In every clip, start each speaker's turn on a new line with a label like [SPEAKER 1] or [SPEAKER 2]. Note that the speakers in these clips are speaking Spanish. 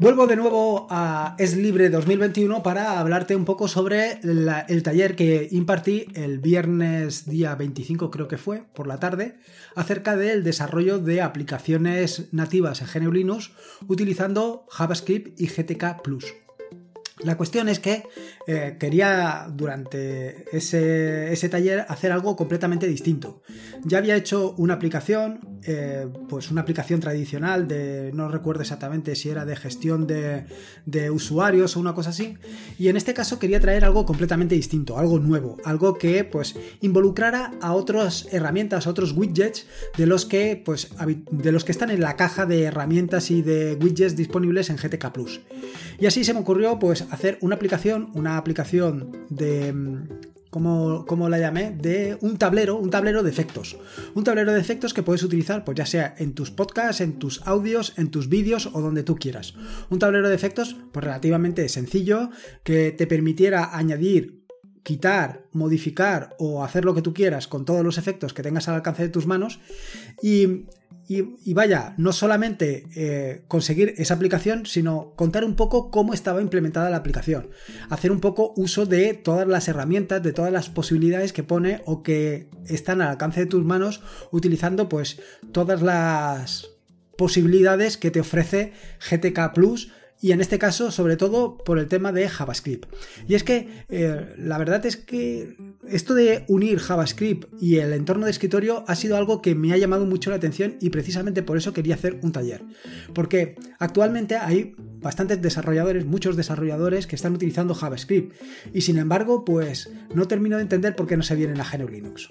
[SPEAKER 1] Vuelvo de nuevo a Es Libre 2021 para hablarte un poco sobre el taller que impartí el viernes día 25 creo que fue, por la tarde, acerca del desarrollo de aplicaciones nativas en GNU Linux utilizando JavaScript y GTK ⁇ la cuestión es que eh, quería durante ese, taller hacer algo completamente distinto. Ya había hecho una aplicación, eh, pues una aplicación tradicional de, no recuerdo exactamente si era de gestión de, de, usuarios o una cosa así, y en este caso quería traer algo completamente distinto, algo nuevo, algo que pues involucrara a otras herramientas, a otros widgets de los que pues de los que están en la caja de herramientas y de widgets disponibles en GTK Plus. Y así se me ocurrió pues hacer una aplicación, una aplicación de... Mm, ¿Cómo, la llamé? De un tablero, un tablero de efectos. Un tablero de efectos que puedes utilizar, pues ya sea en tus podcasts, en tus audios, en tus vídeos o donde tú quieras. Un tablero de efectos, pues relativamente sencillo, que te permitiera añadir quitar, modificar o hacer lo que tú quieras con todos los efectos que tengas al alcance de tus manos y y, vaya, no solamente eh, conseguir esa aplicación, sino contar un poco cómo estaba implementada la aplicación. Hacer un poco uso de todas las herramientas, de todas las posibilidades que pone o que están al alcance de tus manos utilizando pues todas las posibilidades que te ofrece GTK Plus y en este caso sobre todo por el tema de JavaScript. Y es que eh, la verdad es que esto de unir JavaScript y el entorno de escritorio ha sido algo que me ha llamado mucho la atención y precisamente por eso quería hacer un taller. Porque actualmente hay bastantes desarrolladores, muchos desarrolladores que están utilizando JavaScript y sin embargo pues no termino de entender por qué no se vienen a GNU Linux.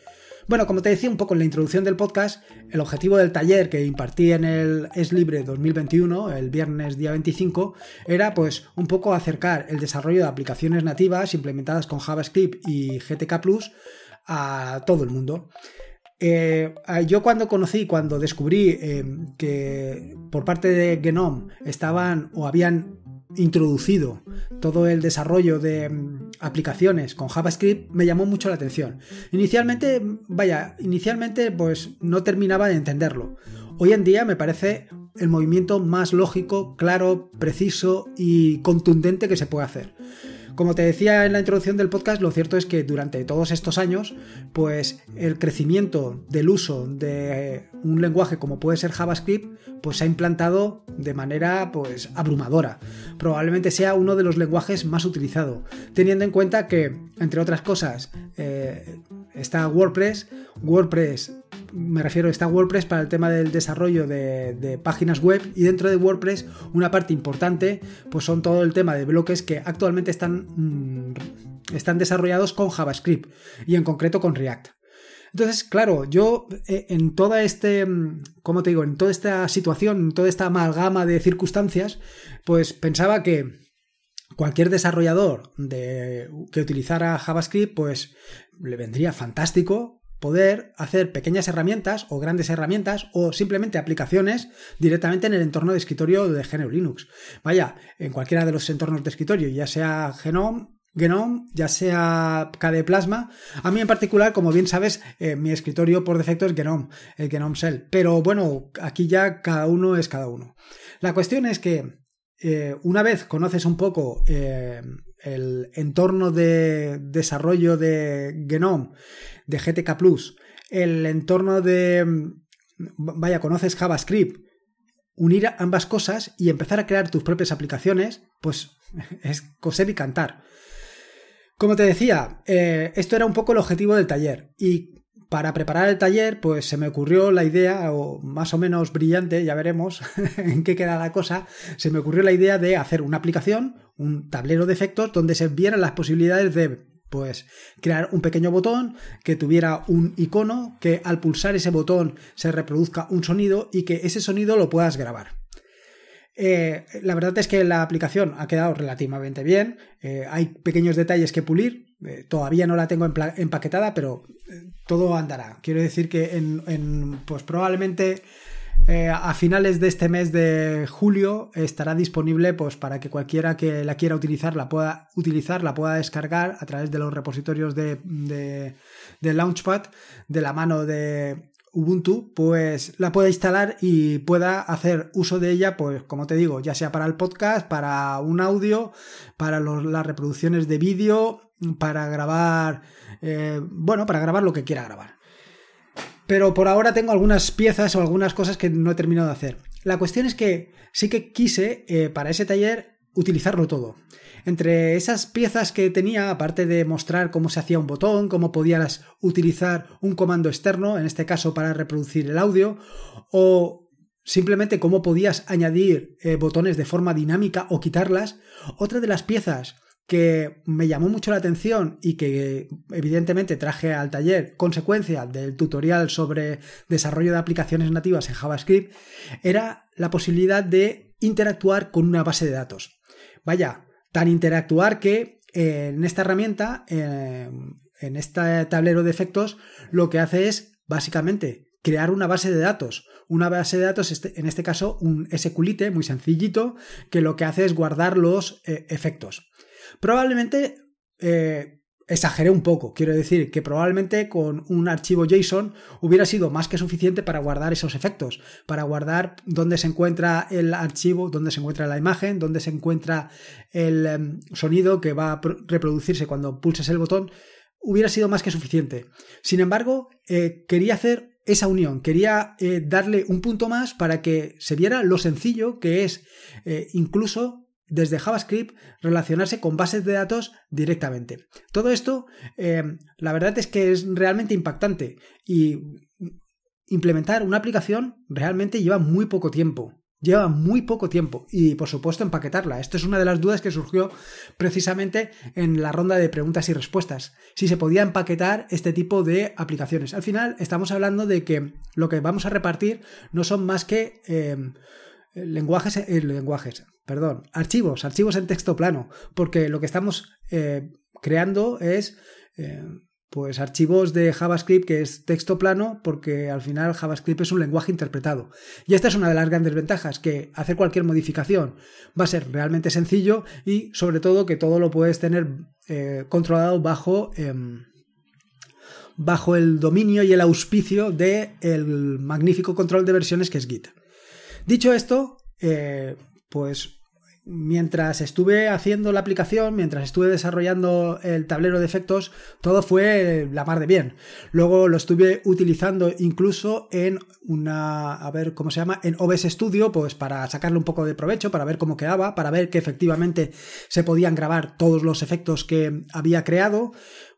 [SPEAKER 1] Bueno, como te decía un poco en la introducción del podcast, el objetivo del taller que impartí en el Es Libre 2021, el viernes día 25, era pues un poco acercar el desarrollo de aplicaciones nativas implementadas con JavaScript y GTK Plus a todo el mundo. Eh, yo cuando conocí, cuando descubrí eh, que por parte de Genome estaban o habían introducido todo el desarrollo de mm, aplicaciones con JavaScript me llamó mucho la atención. Inicialmente, vaya, inicialmente pues no terminaba de entenderlo. Hoy en día me parece el movimiento más lógico, claro, preciso y contundente que se puede hacer. Como te decía en la introducción del podcast, lo cierto es que durante todos estos años, pues el crecimiento del uso de un lenguaje como puede ser JavaScript, pues se ha implantado de manera pues abrumadora. Probablemente sea uno de los lenguajes más utilizados, teniendo en cuenta que, entre otras cosas, eh, está WordPress, WordPress me refiero, está WordPress para el tema del desarrollo de, páginas web y dentro de WordPress una parte importante pues son todo el tema de bloques que actualmente están, mm, están desarrollados con JavaScript y en concreto con React. Entonces, claro, yo eh, en toda este, mm, ¿cómo te digo? En toda esta situación, en toda esta amalgama de circunstancias, pues pensaba que cualquier desarrollador de, que utilizara JavaScript, pues le vendría fantástico poder hacer pequeñas herramientas o grandes herramientas o simplemente aplicaciones directamente en el entorno de escritorio de GNU Linux. Vaya, en cualquiera de los entornos de escritorio, ya sea Genome, Genome, ya sea KDE Plasma. A mí en particular, como bien sabes, eh, mi escritorio por defecto es Genome, el Genome Shell. Pero bueno, aquí ya cada uno es cada uno. La cuestión es que eh, una vez conoces un poco eh, el entorno de desarrollo de Genome, de GTK Plus, el entorno de, vaya, conoces JavaScript, unir ambas cosas y empezar a crear tus propias aplicaciones, pues es coser y cantar. Como te decía, eh, esto era un poco el objetivo del taller y para preparar el taller, pues se me ocurrió la idea, o más o menos brillante, ya veremos en qué queda la cosa, se me ocurrió la idea de hacer una aplicación, un tablero de efectos, donde se vieran las posibilidades de Pues crear un pequeño botón que tuviera un icono, que al pulsar ese botón se reproduzca un sonido y que ese sonido lo puedas grabar. Eh, la verdad es que la aplicación ha quedado relativamente bien. Eh, hay pequeños detalles que pulir. Eh, todavía no la tengo empaquetada, pero todo andará. Quiero decir que en, pues probablemente a finales de este mes de julio estará disponible pues para que cualquiera que la quiera utilizar la pueda utilizar, la pueda descargar a través de los repositorios de, de Launchpad de la mano de, Ubuntu, pues la pueda instalar y pueda hacer uso de ella, pues como te digo, ya sea para el podcast, para un audio, para las reproducciones de vídeo, para grabar, eh, bueno, para grabar lo que quiera grabar. Pero por ahora tengo algunas piezas o algunas cosas que no he terminado de hacer. La cuestión es que sí que quise eh, para ese taller utilizarlo todo. Entre esas piezas que tenía, aparte de mostrar cómo se hacía un botón, cómo podías utilizar un comando externo, en este caso para reproducir el audio, o simplemente cómo podías añadir eh, botones de forma dinámica o quitarlas, otra de las piezas que me llamó mucho la atención y que evidentemente traje al taller consecuencia del tutorial sobre desarrollo de aplicaciones nativas en JavaScript era la posibilidad de interactuar con una base de datos. Vaya, tan interactuar que en esta herramienta, eh, en este tablero de efectos, lo que hace es básicamente crear una base de datos. Una base de datos, este, en este caso, un SQLite muy sencillito, que lo que hace es guardar los eh, efectos. Probablemente exageré un poco. Quiero decir que probablemente con un archivo JSON hubiera sido más que suficiente para guardar esos efectos, para guardar dónde se encuentra el archivo, dónde se encuentra la imagen, dónde se encuentra el em, sonido que va a reproducirse cuando pulses el botón, hubiera sido más que suficiente. Sin embargo, eh, quería hacer esa unión, quería eh, darle un punto más para que se viera lo sencillo que es eh, incluso desde JavaScript relacionarse con bases de datos directamente. Todo esto, eh, la verdad es que es realmente impactante y implementar una aplicación realmente lleva muy poco tiempo. Lleva muy poco tiempo y por supuesto empaquetarla. Esto es una de las dudas que surgió precisamente en la ronda de preguntas y respuestas. Si se podía empaquetar este tipo de aplicaciones. Al final estamos hablando de que lo que vamos a repartir no son más que eh, lenguajes, eh, lenguajes, perdón, archivos, archivos en texto plano, porque lo que estamos eh, creando es eh, pues archivos de JavaScript que es texto plano porque al final JavaScript es un lenguaje interpretado. Y esta es una de las grandes ventajas, que hacer cualquier modificación va a ser realmente sencillo y sobre todo que todo lo puedes tener controlado bajo em, bajo el dominio y el auspicio del el magnífico control de versiones que es Git. Dicho esto, eh, pues mientras estuve haciendo la aplicación, mientras estuve desarrollando el tablero de efectos, todo fue la mar de bien. Luego lo estuve utilizando incluso en una, a ver cómo se llama, en OBS Studio, pues para sacarle un poco de provecho, para ver cómo quedaba, para ver que efectivamente se podían grabar todos los efectos que había creado.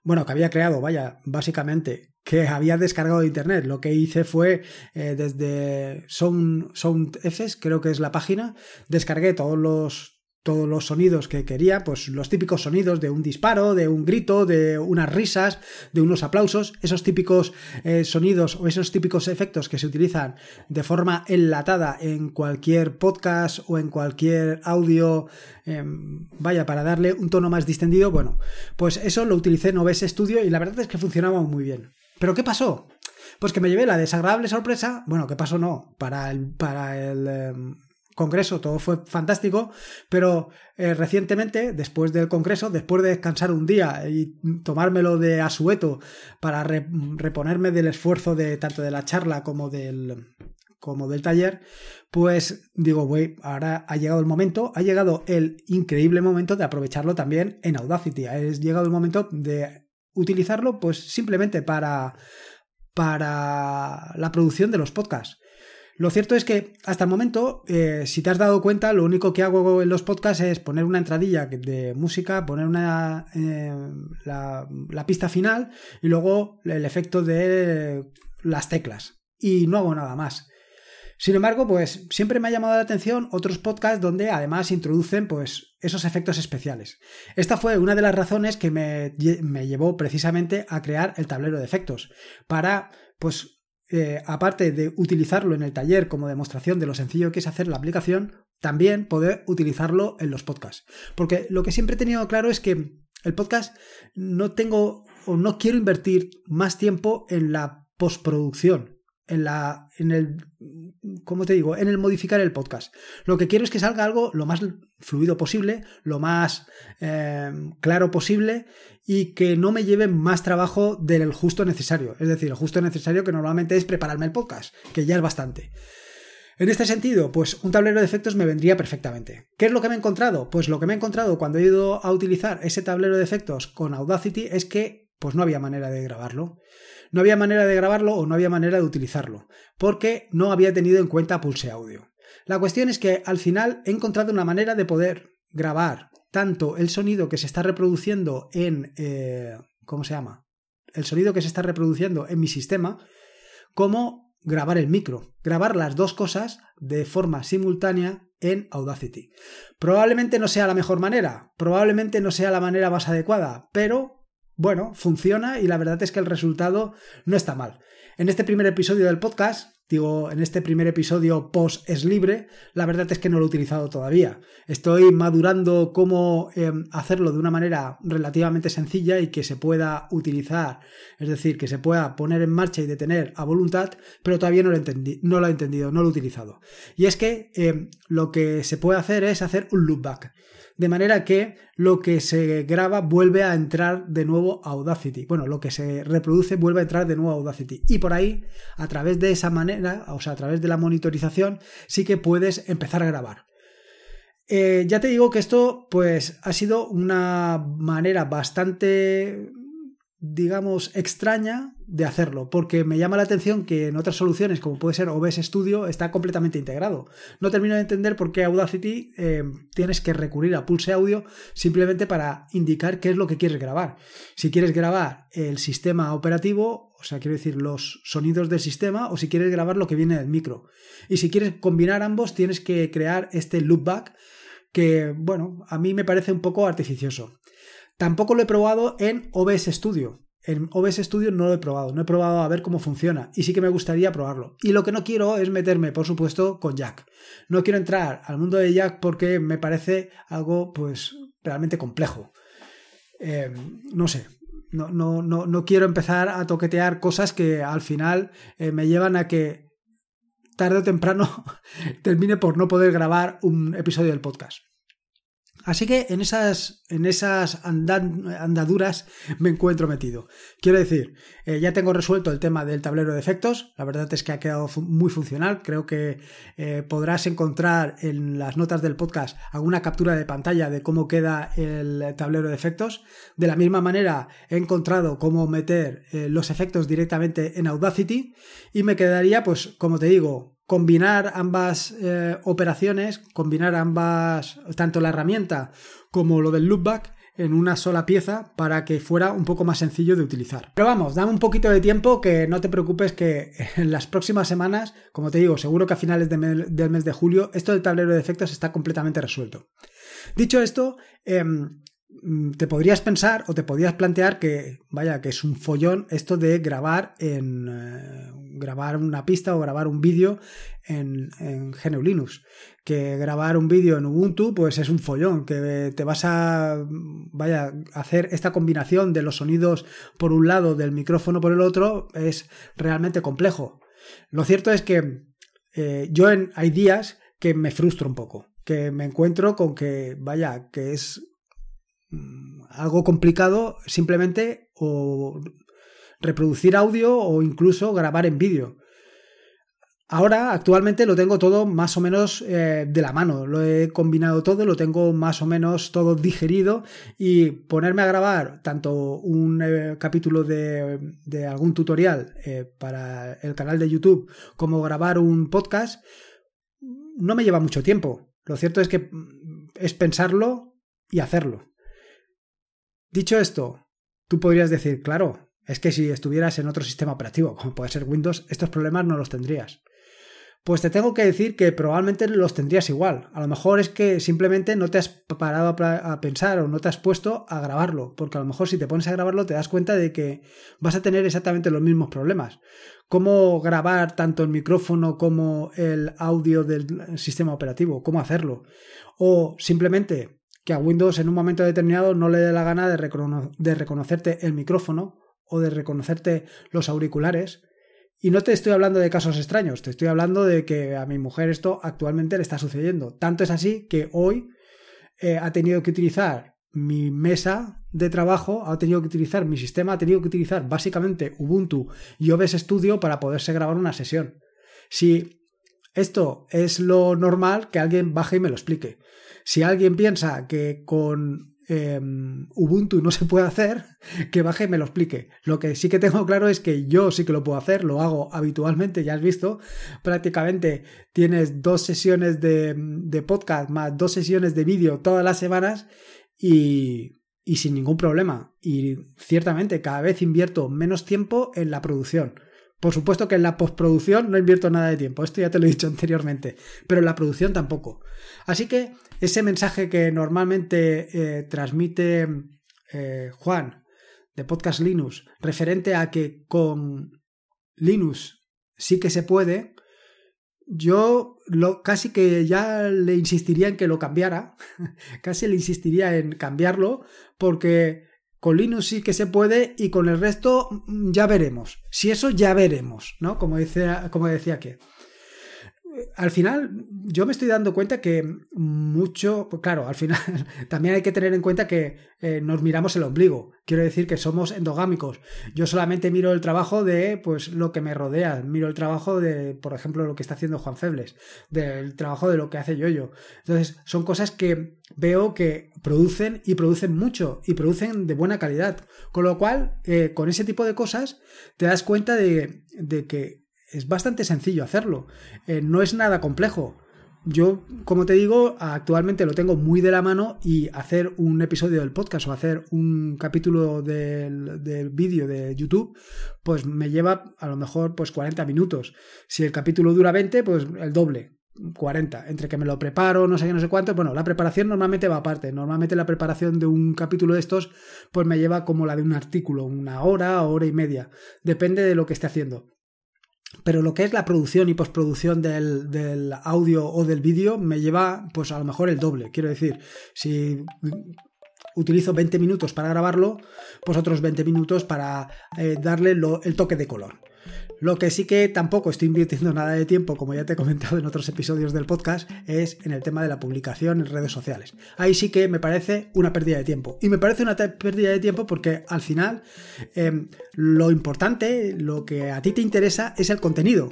[SPEAKER 1] Bueno, que había creado, vaya, básicamente que había descargado de internet. Lo que hice fue eh, desde Sound, SoundFS, creo que es la página, descargué todos los todos los sonidos que quería, pues los típicos sonidos de un disparo, de un grito, de unas risas, de unos aplausos, esos típicos eh, sonidos o esos típicos efectos que se utilizan de forma enlatada en cualquier podcast o en cualquier audio, em, vaya, para darle un tono más distendido, bueno, pues eso lo utilicé en OBS Studio y la verdad es que funcionaba muy bien. ¿Pero qué pasó? Pues que me llevé la desagradable sorpresa, bueno, ¿qué pasó? No, para el, para el em, congreso todo fue fantástico, pero eh, recientemente, después del congreso, después de descansar un día y tomármelo de asueto para reponerme del esfuerzo de tanto de la charla como del como del taller, pues digo, voy, ahora ha llegado el momento, ha llegado el increíble momento de aprovecharlo también en Audacity, ha llegado el momento de utilizarlo pues simplemente para para la producción de los podcasts. Lo cierto es que hasta el momento, eh, si te has dado cuenta, lo único que hago en los podcasts es poner una entradilla de música, poner una, eh, la, la pista final y luego el efecto de las teclas. Y no hago nada más. Sin embargo, pues siempre me ha llamado la atención otros podcasts donde además introducen pues esos efectos especiales. Esta fue una de las razones que me, me llevó precisamente a crear el tablero de efectos, para, pues, eh, aparte de utilizarlo en el taller como demostración de lo sencillo que es hacer la aplicación, también poder utilizarlo en los podcasts. Porque lo que siempre he tenido claro es que el podcast no tengo o no quiero invertir más tiempo en la postproducción en la en el ¿cómo te digo? en el modificar el podcast. Lo que quiero es que salga algo lo más fluido posible, lo más eh, claro posible y que no me lleve más trabajo del justo necesario. Es decir, el justo necesario que normalmente es prepararme el podcast, que ya es bastante. En este sentido, pues un tablero de efectos me vendría perfectamente. ¿Qué es lo que me he encontrado? Pues lo que me he encontrado cuando he ido a utilizar ese tablero de efectos con Audacity es que pues no había manera de grabarlo. No había manera de grabarlo o no había manera de utilizarlo, porque no había tenido en cuenta Pulse Audio. La cuestión es que al final he encontrado una manera de poder grabar tanto el sonido que se está reproduciendo en... Eh, ¿Cómo se llama? El sonido que se está reproduciendo en mi sistema, como grabar el micro, grabar las dos cosas de forma simultánea en Audacity. Probablemente no sea la mejor manera, probablemente no sea la manera más adecuada, pero bueno, funciona y la verdad es que el resultado no está mal. En este primer episodio del podcast, digo, en este primer episodio post es libre, la verdad es que no lo he utilizado todavía. Estoy madurando cómo em, hacerlo de una manera relativamente sencilla y que se pueda utilizar, es decir, que se pueda poner en marcha y detener a voluntad, pero todavía no lo, entendí, no lo he entendido, no lo he utilizado. Y es que em, lo que se puede hacer es hacer un loopback de manera que lo que se graba vuelve a entrar de nuevo a Audacity. Bueno, lo que se reproduce vuelve a entrar de nuevo a Audacity. Y por ahí, a través de esa manera, o sea, a través de la monitorización, sí que puedes empezar a grabar. Eh, ya te digo que esto, pues, ha sido una manera bastante digamos, extraña de hacerlo, porque me llama la atención que en otras soluciones, como puede ser OBS Studio, está completamente integrado. No termino de entender por qué Audacity eh, tienes que recurrir a Pulse Audio simplemente para indicar qué es lo que quieres grabar. Si quieres grabar el sistema operativo, o sea, quiero decir, los sonidos del sistema, o si quieres grabar lo que viene del micro. Y si quieres combinar ambos, tienes que crear este loopback que, bueno, a mí me parece un poco artificioso. Tampoco lo he probado en OBS Studio. En OBS Studio no lo he probado, no he probado a ver cómo funciona y sí que me gustaría probarlo. Y lo que no quiero es meterme, por supuesto, con Jack. No quiero entrar al mundo de Jack porque me parece algo, pues, realmente complejo. Eh, no sé, no, no, no, no, quiero empezar a toquetear cosas que al final eh, me llevan a que tarde o temprano termine por no poder grabar un episodio del podcast. Así que en esas, en esas andaduras me encuentro metido. Quiero decir, eh, ya tengo resuelto el tema del tablero de efectos. La verdad es que ha quedado muy funcional. Creo que eh, podrás encontrar en las notas del podcast alguna captura de pantalla de cómo queda el tablero de efectos. De la misma manera, he encontrado cómo meter eh, los efectos directamente en Audacity y me quedaría, pues, como te digo, combinar ambas eh, operaciones, combinar ambas, tanto la herramienta como lo del loopback en una sola pieza para que fuera un poco más sencillo de utilizar. Pero vamos, dame un poquito de tiempo que no te preocupes que en las próximas semanas, como te digo, seguro que a finales del mes de julio esto del tablero de efectos está completamente resuelto. Dicho esto, em, te podrías pensar o te podrías plantear que, vaya, que es un follón esto de grabar en eh, grabar una pista o grabar un vídeo en, en GNU Linux. Que grabar un vídeo en Ubuntu, pues es un follón, que te vas a, vaya, hacer esta combinación de los sonidos por un lado, del micrófono por el otro, es realmente complejo. Lo cierto es que eh, yo en, hay días que me frustro un poco, que me encuentro con que, vaya, que es Mm, algo complicado simplemente o reproducir audio o incluso grabar en vídeo. Ahora, actualmente lo tengo todo más o menos eh, de la mano, lo he combinado todo, lo tengo más o menos todo digerido y ponerme a grabar tanto un eh, capítulo de, algún tutorial eh, para el canal de YouTube como grabar un podcast no me lleva mucho tiempo. Lo cierto es que mm, es pensarlo y hacerlo. Dicho esto, tú podrías decir, claro, es que si estuvieras en otro sistema operativo, como puede ser Windows, estos problemas no los tendrías. pues te tengo que decir que probablemente los tendrías igual. A lo mejor es que simplemente no te has parado a pensar o no te has puesto a grabarlo, porque a lo mejor si te pones a grabarlo te das cuenta de que vas a tener exactamente los mismos problemas. Cómo grabar tanto el micrófono como el audio del sistema operativo, cómo hacerlo. O simplemente que a Windows en un momento determinado no le dé la gana de, de reconocerte el micrófono o de reconocerte los auriculares y no te estoy hablando de casos extraños, te estoy hablando de que a mi mujer esto actualmente le está sucediendo. Tanto es así que hoy eh, ha tenido que utilizar mi mesa de trabajo, ha tenido que utilizar mi sistema, ha tenido que utilizar básicamente Ubuntu y OBS Studio para poderse grabar una sesión. Si esto es lo normal, que alguien baje y me lo explique. Si alguien piensa que con Em, Ubuntu no se puede hacer, que baje y me lo explique. Lo que sí que tengo claro es que yo sí que lo puedo hacer, lo hago habitualmente, ya has visto, prácticamente tienes dos sesiones de, podcast más dos sesiones de vídeo todas las semanas y sin ningún problema. Y ciertamente cada vez invierto menos tiempo en la producción. Por supuesto que en la postproducción no invierto nada de tiempo, esto ya te lo he dicho anteriormente, pero en la producción tampoco. Así que ese mensaje que normalmente eh, transmite eh, Juan de Podcast Linux, referente a que con Linux sí que se puede, yo casi que ya le insistiría en que lo cambiara, casi le insistiría en cambiarlo, porque con Linux sí que se puede y con el resto mm, ya veremos. Si eso ya veremos, ¿no? Como, como decía que al final yo me estoy dando cuenta que mucho, pues claro, al final también hay que tener en cuenta que eh, nos miramos el ombligo. Quiero decir que somos endogámicos. Yo solamente miro el trabajo de pues lo que me rodea, miro el trabajo de, por ejemplo, lo que está haciendo Juan Febles, del trabajo de lo que hace Yoyo. Entonces, son cosas que veo que producen y producen mucho y producen de buena calidad. Con lo cual, eh, con ese tipo de cosas, te das cuenta de, de que es bastante sencillo hacerlo. Eh, no es nada complejo. Yo, como te digo, actualmente lo tengo muy de la mano y hacer un episodio del podcast o hacer un capítulo del, vídeo de YouTube, pues me lleva a lo mejor pues 40 minutos. Si el capítulo dura 20, pues el doble. 40, entre que me lo preparo, no sé qué, no sé cuánto. Bueno, la preparación normalmente va aparte. Normalmente la preparación de un capítulo de estos, pues me lleva como la de un artículo, una hora, hora y media. Depende de lo que esté haciendo. Pero lo que es la producción y postproducción del, del audio o del vídeo me lleva, pues a lo mejor el doble. Quiero decir, si utilizo 20 minutos para grabarlo, pues otros 20 minutos para eh, darle el toque de color. Lo que sí que tampoco estoy invirtiendo nada de tiempo, como ya te he comentado en otros episodios del podcast, es en el tema de la publicación en redes sociales. Ahí sí que me parece una pérdida de tiempo. Y me parece una pérdida de tiempo porque al final em, lo importante, lo que a ti te interesa es el contenido.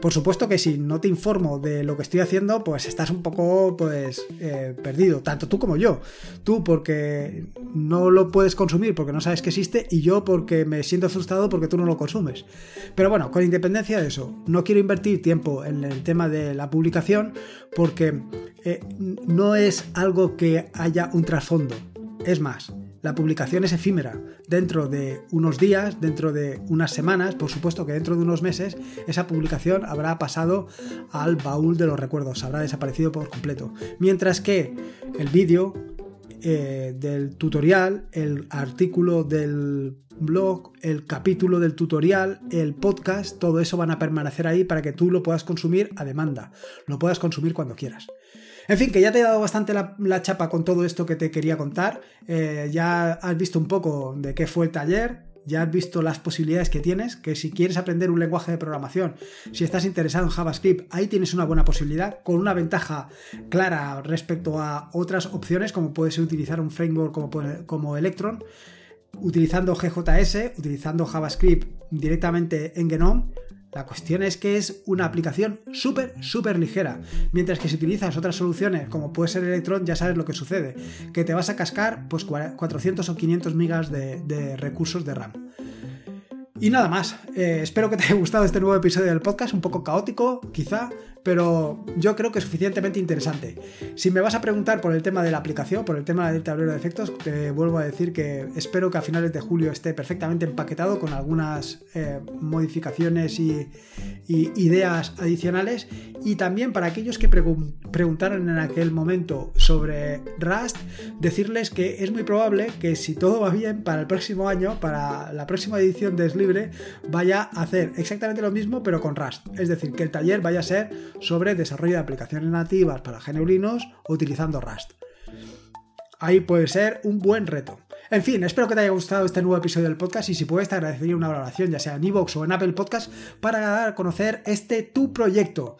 [SPEAKER 1] Por supuesto que si no te informo de lo que estoy haciendo, pues estás un poco pues eh, perdido, tanto tú como yo. Tú porque no lo puedes consumir porque no sabes que existe y yo porque me siento frustrado porque tú no lo consumes. Pero bueno, con independencia de eso, no quiero invertir tiempo en el tema de la publicación porque eh, no es algo que haya un trasfondo. Es más, la publicación es efímera. Dentro de unos días, dentro de unas semanas, por supuesto que dentro de unos meses, esa publicación habrá pasado al baúl de los recuerdos, habrá desaparecido por completo. Mientras que el vídeo eh, del tutorial, el artículo del blog, el capítulo del tutorial, el podcast, todo eso van a permanecer ahí para que tú lo puedas consumir a demanda, lo puedas consumir cuando quieras. En fin, que ya te he dado bastante la, chapa con todo esto que te quería contar. Eh, ya has visto un poco de qué fue el taller, ya has visto las posibilidades que tienes, que si quieres aprender un lenguaje de programación, si estás interesado en JavaScript, ahí tienes una buena posibilidad, con una ventaja clara respecto a otras opciones, como puede ser utilizar un framework como, como Electron, utilizando GJS, utilizando JavaScript directamente en Genome, la cuestión es que es una aplicación súper, súper ligera. Mientras que si utilizas otras soluciones, como puede ser Electron, ya sabes lo que sucede. Que te vas a cascar pues 400 o 500 megas de, recursos de RAM. Y nada más, eh, espero que te haya gustado este nuevo episodio del podcast, un poco caótico quizá, pero yo creo que es suficientemente interesante. Si me vas a preguntar por el tema de la aplicación, por el tema del tablero de efectos, te vuelvo a decir que espero que a finales de julio esté perfectamente empaquetado con algunas eh, modificaciones y, ideas adicionales. Y también para aquellos que preguntaron en aquel momento sobre Rust, decirles que es muy probable que si todo va bien para el próximo año, para la próxima edición de Slibre, vaya a hacer exactamente lo mismo pero con Rust. Es decir, que el taller vaya a ser sobre desarrollo de aplicaciones nativas para GNU Linux utilizando Rust. Ahí puede ser un buen reto. En fin, espero que te haya gustado este nuevo episodio del podcast y si puedes te agradecería una valoración, ya sea en iVoox o en Apple Podcast, para dar a conocer este tu proyecto.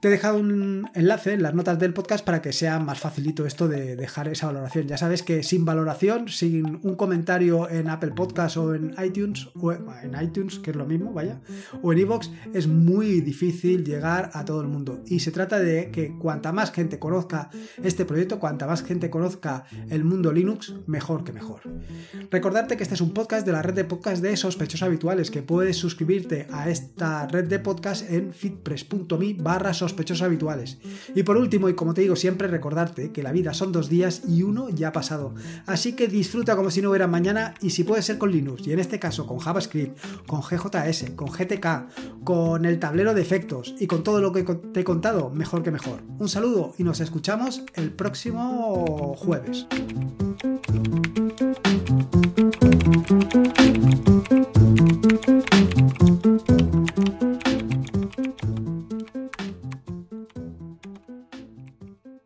[SPEAKER 1] Te he dejado un enlace en las notas del podcast para que sea más facilito esto de dejar esa valoración. Ya sabes que sin valoración, sin un comentario en Apple Podcast o en iTunes, o en iTunes, que es lo mismo, vaya, o en iVoox, es muy difícil llegar a todo el mundo. Y se trata de que cuanta más gente conozca este proyecto, cuanta más gente conozca el mundo Linux, mejor que mejor. Recordarte que este es un podcast de la red de podcast de sospechosos habituales, que puedes suscribirte a esta red de podcast en fitpress.me barra sospechosos habituales. Y por último, y como te digo siempre, recordarte que la vida son dos días y uno ya ha pasado. Así que disfruta como si no hubiera mañana y si puede ser con Linux, y en este caso con JavaScript, con GJS, con GTK, con el tablero de efectos y con todo lo que te he contado, mejor que mejor. Un saludo y nos escuchamos el próximo jueves.